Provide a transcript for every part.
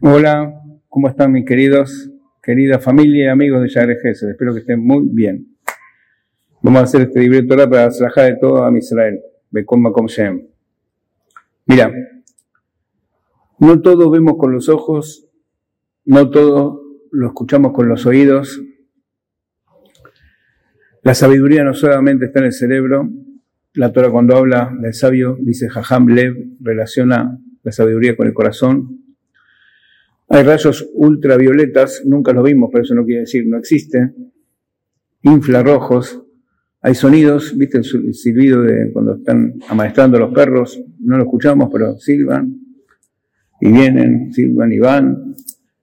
Hola, ¿cómo están mis queridos, querida familia y amigos de Yagre Jesús? Espero que estén muy bien. Vamos a hacer este libreto ahora para trabajar de todo a Israel. Mira, no todo vemos con los ojos, no todo lo escuchamos con los oídos. La sabiduría no solamente está en el cerebro. La Torah cuando habla del sabio dice Jajam Lev, relaciona la sabiduría con el corazón. Hay rayos ultravioletas, nunca los vimos, pero eso no quiere decir no existe. Infrarrojos, hay sonidos, viste el silbido de cuando están amaestrando los perros, no lo escuchamos, pero silban y vienen, silban y van.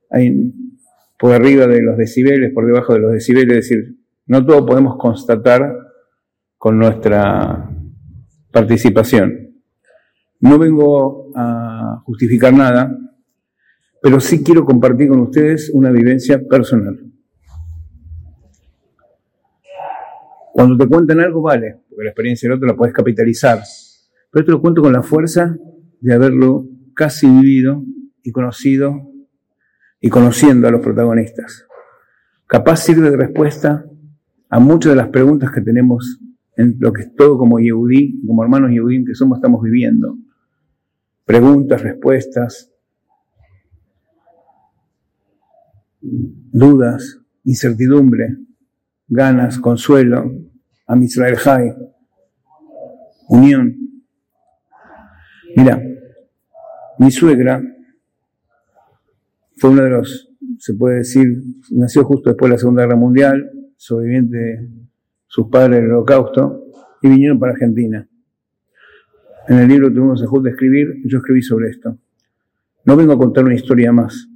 Hay por arriba de los decibeles, por debajo de los decibeles, es decir, no todo podemos constatar con nuestra participación. No vengo a justificar nada, pero sí quiero compartir con ustedes una vivencia personal. Cuando te cuentan algo, vale, porque la experiencia del otro la puedes capitalizar, pero te lo cuento con la fuerza de haberlo casi vivido y conocido y conociendo a los protagonistas. Capaz sirve de respuesta a muchas de las preguntas que tenemos en lo que todo como Yehudí, como hermanos Yehudí que somos, estamos viviendo. Preguntas, respuestas, dudas, incertidumbre, ganas, consuelo, a Jai, unión. Mira, mi suegra fue uno de los, se puede decir, nació justo después de la Segunda Guerra Mundial, sobreviviente de sus padres del holocausto, y vinieron para Argentina. En el libro que tuvimos a de escribir, yo escribí sobre esto. No vengo a contar una historia más,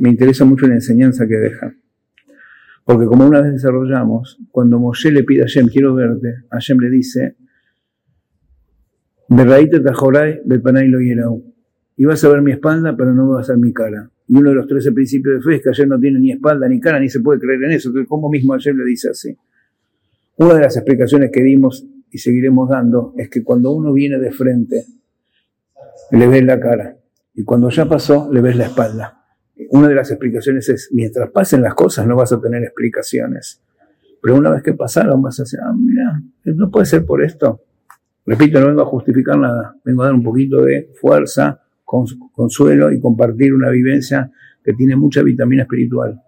me interesa mucho la enseñanza que deja. Porque como una vez desarrollamos, cuando Moshe le pide a Hashem, quiero verte, Hashem le dice, Y vas a ver mi espalda, pero no vas a ver mi cara. Y uno de los trece principios de fe es que Hashem no tiene ni espalda ni cara, ni se puede creer en eso. Entonces, ¿cómo mismo Hashem le dice así? Una de las explicaciones que dimos y seguiremos dando es que cuando uno viene de frente, le ves la cara. Y cuando ya pasó, le ves la espalda una de las explicaciones es, mientras pasen las cosas no vas a tener explicaciones. Pero una vez que pasaron vas a decir, ah, mira, no puede ser por esto. Repito, no vengo a justificar nada, vengo a dar un poquito de fuerza, consuelo y compartir una vivencia que tiene mucha vitamina espiritual.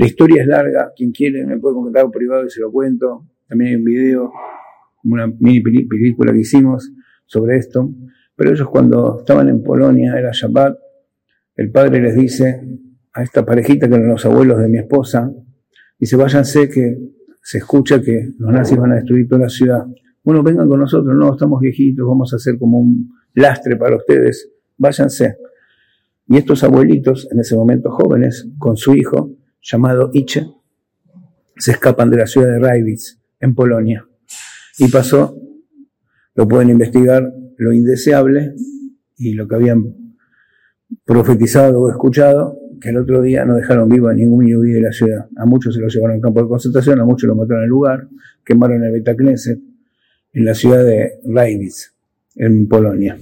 La historia es larga, quien quiere me puede comentar por privado y se lo cuento. También hay un video, una mini película que hicimos sobre esto. Pero ellos cuando estaban en Polonia, era Shabbat, el padre les dice a esta parejita que eran los abuelos de mi esposa, dice, váyanse que se escucha que los nazis van a destruir toda la ciudad. Bueno, vengan con nosotros, no, estamos viejitos, vamos a hacer como un lastre para ustedes, váyanse. Y estos abuelitos, en ese momento jóvenes, con su hijo, llamado Iche, se escapan de la ciudad de Rajwitz, en Polonia. Y pasó, lo pueden investigar, lo indeseable y lo que habían profetizado o escuchado que el otro día no dejaron vivo a ningún yudí de la ciudad. A muchos se los llevaron al campo de concentración, a muchos lo mataron en el lugar, quemaron el Betacneset en la ciudad de Rajwitz, en Polonia.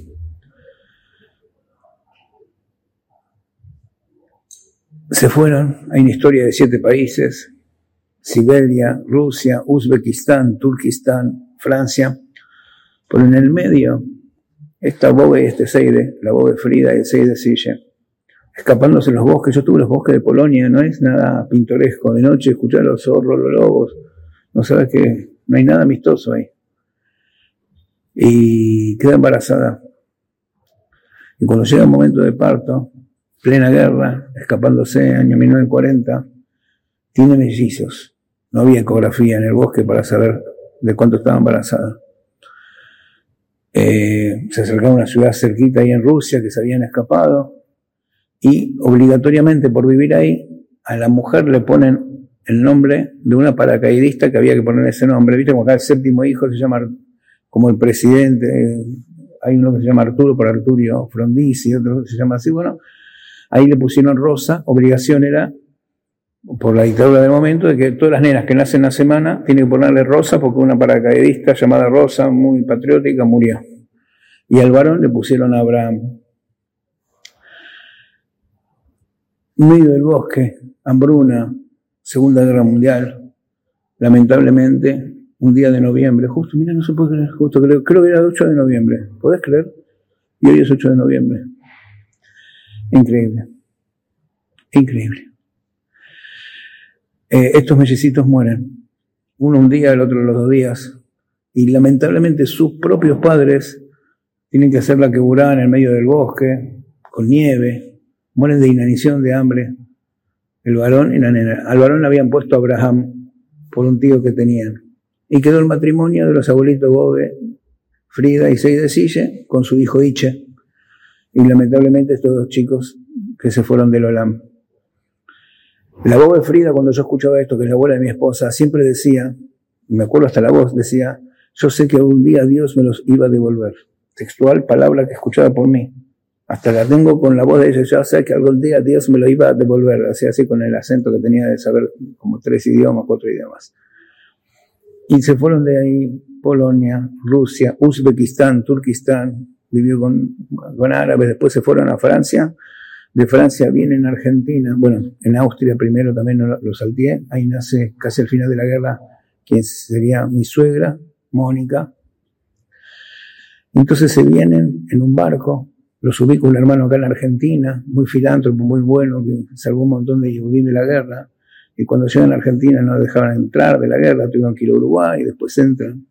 Se fueron, hay una historia de siete países, Siberia, Rusia, Uzbekistán, Turquistán, Francia, pero en el medio esta bobe y este Seide, la bobe Frida y el Seide Sille, escapándose los bosques. Yo tuve los bosques de Polonia, no es nada pintoresco. De noche escuchar los zorros, los lobos, no sabes que no hay nada amistoso ahí. Y queda embarazada. Y cuando llega el momento de parto, plena guerra, escapándose, año 1940, tiene mellizos. No había ecografía en el bosque para saber de cuánto estaba embarazada. Eh, se acercaba a una ciudad cerquita ahí en Rusia que se habían escapado y obligatoriamente por vivir ahí a la mujer le ponen el nombre de una paracaidista que había que poner ese nombre. Viste como acá el séptimo hijo se llama como el presidente, hay uno que se llama Arturo por Arturio Frondizi, otro que se llama así, bueno, ahí le pusieron Rosa, obligación era por la dictadura del momento, de que todas las nenas que nacen la semana tienen que ponerle Rosa porque una paracaidista llamada Rosa, muy patriótica, murió. Y al varón le pusieron a Abraham. Medio del bosque, hambruna, Segunda Guerra Mundial, lamentablemente, un día de noviembre, justo, mira, no se puede creer, justo creo, que era el 8 de noviembre, ¿podés creer? Y hoy es 8 de noviembre. Increíble. Increíble. Eh, estos mellecitos mueren. Uno un día, el otro los dos días. Y lamentablemente sus propios padres tienen que hacer la queburada en el medio del bosque, con nieve, mueren de inanición, de hambre. El varón y la nena. Al varón le habían puesto a Abraham por un tío que tenían. Y quedó el matrimonio de los abuelitos Bobe, Frida y Seide Sille con su hijo Iche. Y lamentablemente estos dos chicos que se fueron del Olam. La voz de Frida, cuando yo escuchaba esto, que es la abuela de mi esposa, siempre decía, me acuerdo hasta la voz, decía, yo sé que algún día Dios me los iba a devolver. Textual, palabra que escuchaba por mí. Hasta la tengo con la voz de ella, yo sé que algún día Dios me lo iba a devolver, así, así con el acento que tenía de saber como tres idiomas, cuatro idiomas. Y se fueron de ahí Polonia, Rusia, Uzbekistán, Turquistán, vivió con, con árabes, después se fueron a Francia, de Francia vienen a Argentina, bueno, en Austria primero también lo, lo ahí nace casi al final de la guerra quien sería mi suegra, Mónica. Entonces se vienen en un barco, los ubico un hermano acá en Argentina, muy filántropo, muy bueno, que salvó un montón de judíos de la guerra, y cuando llegan a Argentina no dejaban entrar de la guerra, tuvieron que ir a Uruguay, y después entran,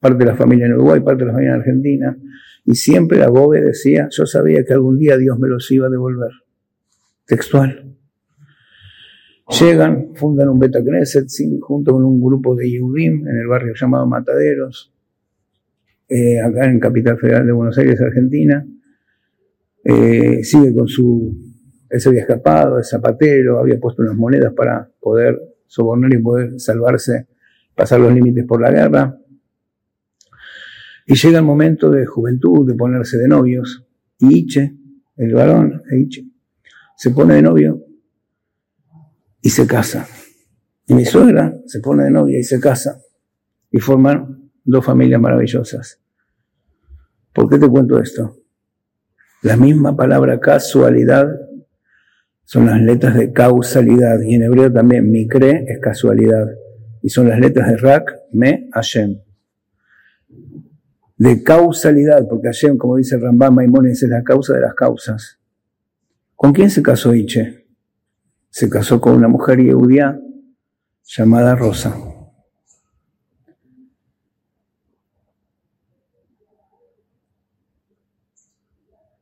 parte de la familia en Uruguay, parte de la familia en Argentina, y siempre la Bobe decía, yo sabía que algún día Dios me los iba a devolver. Textual. Llegan, fundan un Beta Knesset junto con un grupo de Yehudim en el barrio llamado Mataderos, eh, acá en Capital Federal de Buenos Aires, Argentina. Eh, sigue con su. Él se había escapado, es zapatero, había puesto unas monedas para poder sobornar y poder salvarse, pasar los límites por la guerra. Y llega el momento de juventud, de ponerse de novios, y Iche, el varón, Iche, se pone de novio y se casa. Y mi suegra se pone de novia y se casa. Y forman dos familias maravillosas. ¿Por qué te cuento esto? La misma palabra casualidad son las letras de causalidad. Y en hebreo también mikre es casualidad. Y son las letras de rak, me, Hashem de causalidad, porque Hashem, como dice Rambam Maimónides, es la causa de las causas. ¿Con quién se casó Iche? Se casó con una mujer judía llamada Rosa.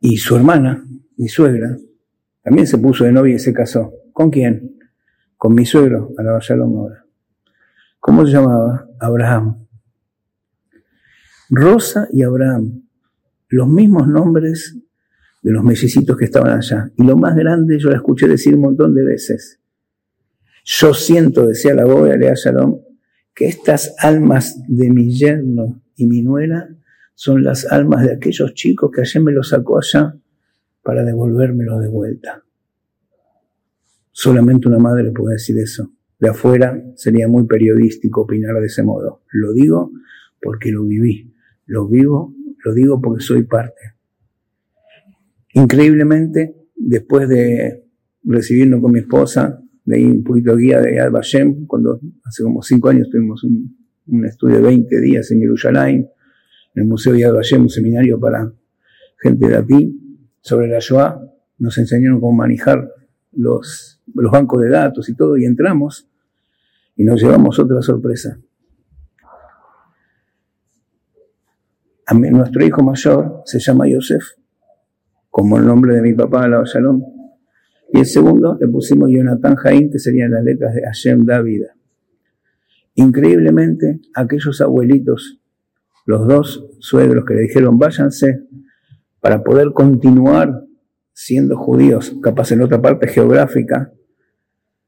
Y su hermana, mi suegra, también se puso de novia y se casó. ¿Con quién? Con mi suegro, a la ahora. ¿Cómo se llamaba? Abraham. Rosa y Abraham, los mismos nombres de los mellicitos que estaban allá. Y lo más grande, yo la escuché decir un montón de veces. Yo siento, decía la boya de Shalom, que estas almas de mi yerno y mi nuera son las almas de aquellos chicos que ayer me los sacó allá para devolvérmelo de vuelta. Solamente una madre puede decir eso. De afuera sería muy periodístico opinar de ese modo. Lo digo porque lo viví. Lo vivo, lo digo porque soy parte. Increíblemente, después de recibirnos con mi esposa, leí un poquito de guía de Yad Vashem, cuando hace como cinco años tuvimos un, estudio de 20 días en Jerusalén, en el Museo Yad Vashem, un seminario para gente de aquí, sobre la Shoah, nos enseñaron cómo manejar los, los bancos de datos y todo, y entramos y nos llevamos otra sorpresa. Nuestro hijo mayor se llama Yosef, como el nombre de mi papá, la Shalom. Y el segundo le pusimos Jonathan Jaim, que serían las letras de Hashem David. Increíblemente, aquellos abuelitos, los dos suegros que le dijeron váyanse para poder continuar siendo judíos, capaz en otra parte geográfica,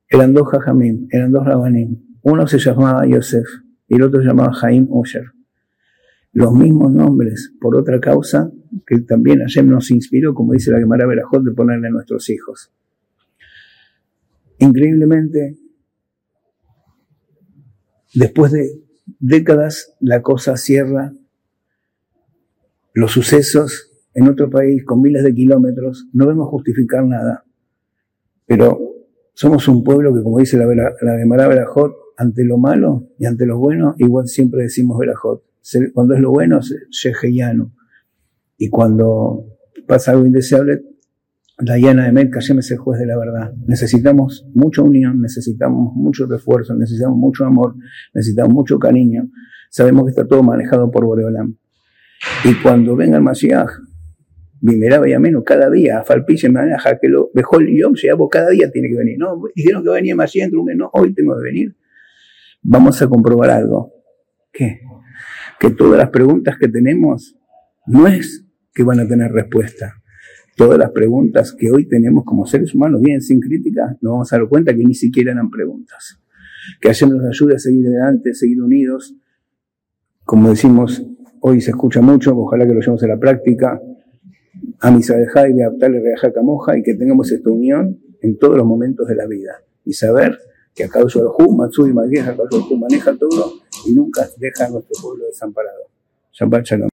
eran dos Jajamim, eran dos Rabanim. Uno se llamaba Yosef y el otro se llamaba Jaim Usher los mismos nombres por otra causa que también Hashem nos inspiró, como dice la Gemara Berajot, de ponerle a nuestros hijos. increíblemente, después de décadas, la cosa cierra los sucesos en otro país con miles de kilómetros, no vemos justificar nada. Pero somos un pueblo que, como dice la, la Gemara Berajot, ante lo malo y ante lo bueno, igual siempre decimos Berajot. Cuando es lo bueno, Sheheyanu. Y cuando pasa algo indeseable, la llana de Melca, es el juez de la verdad. Necesitamos mucha unión, necesitamos mucho refuerzo, necesitamos mucho amor, necesitamos mucho cariño. Sabemos que está todo manejado por Boreolam. Y cuando venga el Mashiach, Vimeraba y menos cada día, Falpiche maneja que lo dejó el Yom, cada día tiene que venir. No, dijeron que venía dentro, no, hoy tengo que venir. Vamos a comprobar algo. ¿Qué? Que todas las preguntas que tenemos no es que van a tener respuesta. Todas las preguntas que hoy tenemos como seres humanos bien sin crítica, nos vamos a dar cuenta que ni siquiera eran preguntas. Que Hashem nos ayude a seguir adelante, a seguir unidos. Como decimos, hoy se escucha mucho, ojalá que lo llevemos a la práctica a Misadeja y Reajaca Moja y que tengamos esta unión en todos los momentos de la vida y saber que acá Hu, Matsui Magia, maneja todo y nunca deja a nuestro pueblo desamparado. Shabbat.